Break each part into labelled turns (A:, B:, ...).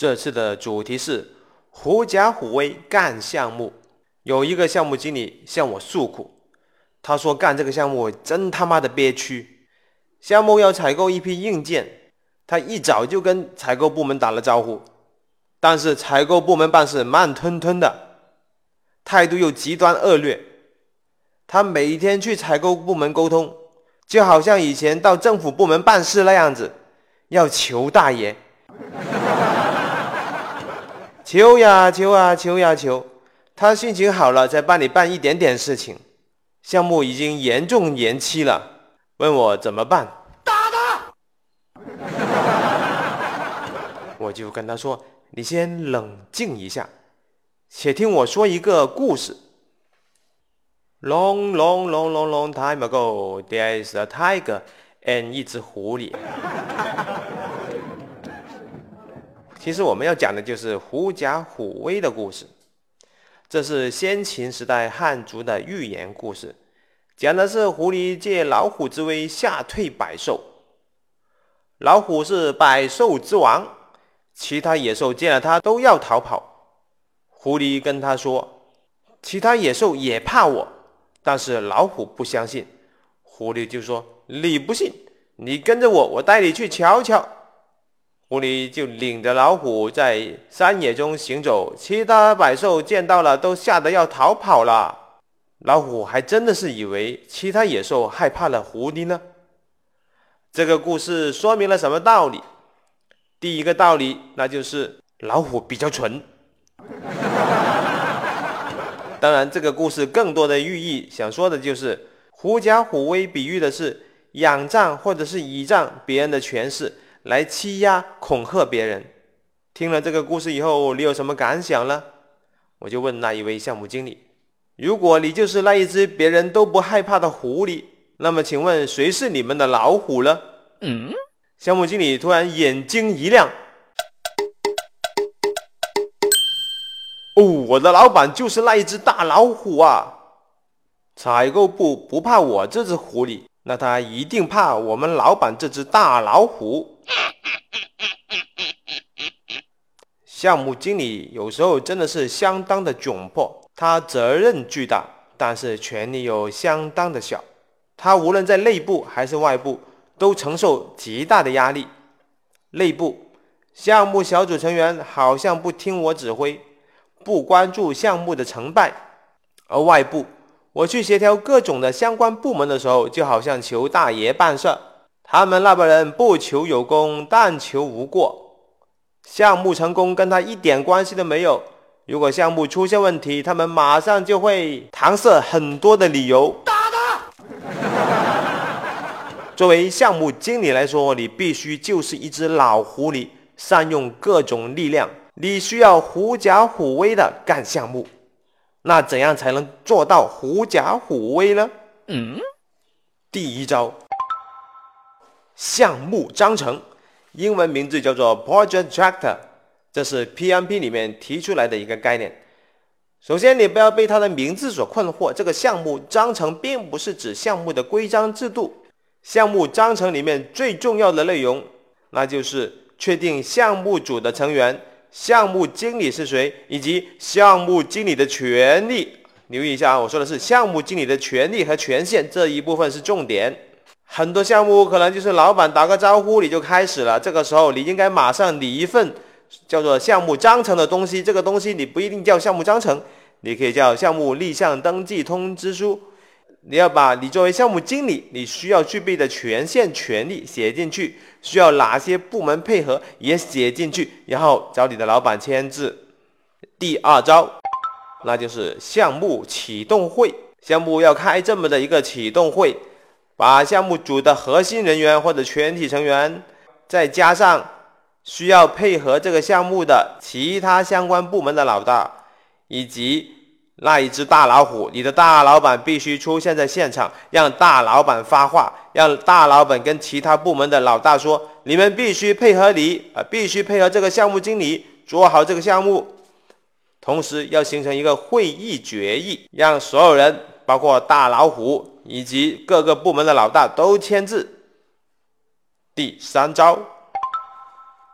A: 这次的主题是狐假虎威干项目。有一个项目经理向我诉苦，他说干这个项目真他妈的憋屈。项目要采购一批硬件，他一早就跟采购部门打了招呼，但是采购部门办事慢吞吞的，态度又极端恶劣。他每天去采购部门沟通，就好像以前到政府部门办事那样子，要求大爷，求呀求啊求呀求。他心情好了再帮你办一点点事情，项目已经严重延期了，问我怎么办？打他！我就跟他说：“你先冷静一下，且听我说一个故事。” Long, long, long, long, long time ago, there is a tiger and 一只狐狸。其实我们要讲的就是狐假虎威的故事。这是先秦时代汉族的寓言故事，讲的是狐狸借老虎之威吓退百兽。老虎是百兽之王，其他野兽见了它都要逃跑。狐狸跟他说：“其他野兽也怕我。”但是老虎不相信。狐狸就说：“你不信，你跟着我，我带你去瞧瞧。”狐狸就领着老虎在山野中行走，其他百兽见到了都吓得要逃跑了。老虎还真的是以为其他野兽害怕了狐狸呢。这个故事说明了什么道理？第一个道理，那就是老虎比较蠢。当然，这个故事更多的寓意想说的就是狐假虎威，比喻的是仰仗或者是倚仗别人的权势。来欺压、恐吓别人。听了这个故事以后，你有什么感想呢？我就问那一位项目经理：“如果你就是那一只别人都不害怕的狐狸，那么请问谁是你们的老虎呢？”嗯。项目经理突然眼睛一亮：“哦，我的老板就是那一只大老虎啊！采购部不怕我这只狐狸，那他一定怕我们老板这只大老虎。”项目经理有时候真的是相当的窘迫，他责任巨大，但是权力又相当的小。他无论在内部还是外部，都承受极大的压力。内部，项目小组成员好像不听我指挥，不关注项目的成败；而外部，我去协调各种的相关部门的时候，就好像求大爷办事，他们那帮人不求有功，但求无过。项目成功跟他一点关系都没有。如果项目出现问题，他们马上就会搪塞很多的理由。打他！作为项目经理来说，你必须就是一只老狐狸，善用各种力量。你需要狐假虎威的干项目。那怎样才能做到狐假虎威呢？嗯，第一招，项目章程。英文名字叫做 Project Tractor，这是 PMP 里面提出来的一个概念。首先，你不要被它的名字所困惑。这个项目章程并不是指项目的规章制度。项目章程里面最重要的内容，那就是确定项目组的成员、项目经理是谁，以及项目经理的权利。留意一下啊，我说的是项目经理的权利和权限这一部分是重点。很多项目可能就是老板打个招呼你就开始了，这个时候你应该马上拟一份叫做项目章程的东西。这个东西你不一定叫项目章程，你可以叫项目立项登记通知书。你要把你作为项目经理你需要具备的权限、权利写进去，需要哪些部门配合也写进去，然后找你的老板签字。第二招，那就是项目启动会。项目要开这么的一个启动会。把项目组的核心人员或者全体成员，再加上需要配合这个项目的其他相关部门的老大，以及那一只大老虎，你的大老板必须出现在现场，让大老板发话，让大老板跟其他部门的老大说：你们必须配合你啊，必须配合这个项目经理做好这个项目，同时要形成一个会议决议，让所有人，包括大老虎。以及各个部门的老大都签字。第三招，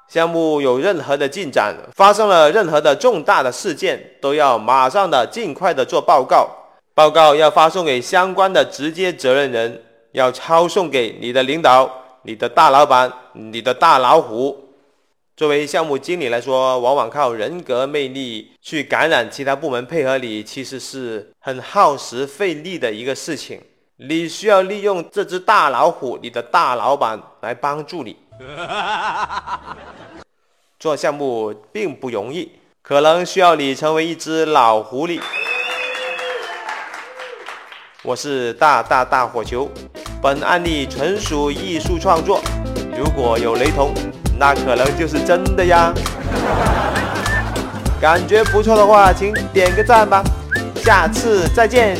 A: 项目有任何的进展，发生了任何的重大的事件，都要马上的尽快的做报告。报告要发送给相关的直接责任人，要抄送给你的领导、你的大老板、你的大老虎。作为项目经理来说，往往靠人格魅力去感染其他部门配合你，其实是很耗时费力的一个事情。你需要利用这只大老虎，你的大老板来帮助你。做项目并不容易，可能需要你成为一只老狐狸。我是大大大火球，本案例纯属艺术创作，如果有雷同。那可能就是真的呀！感觉不错的话，请点个赞吧，下次再见。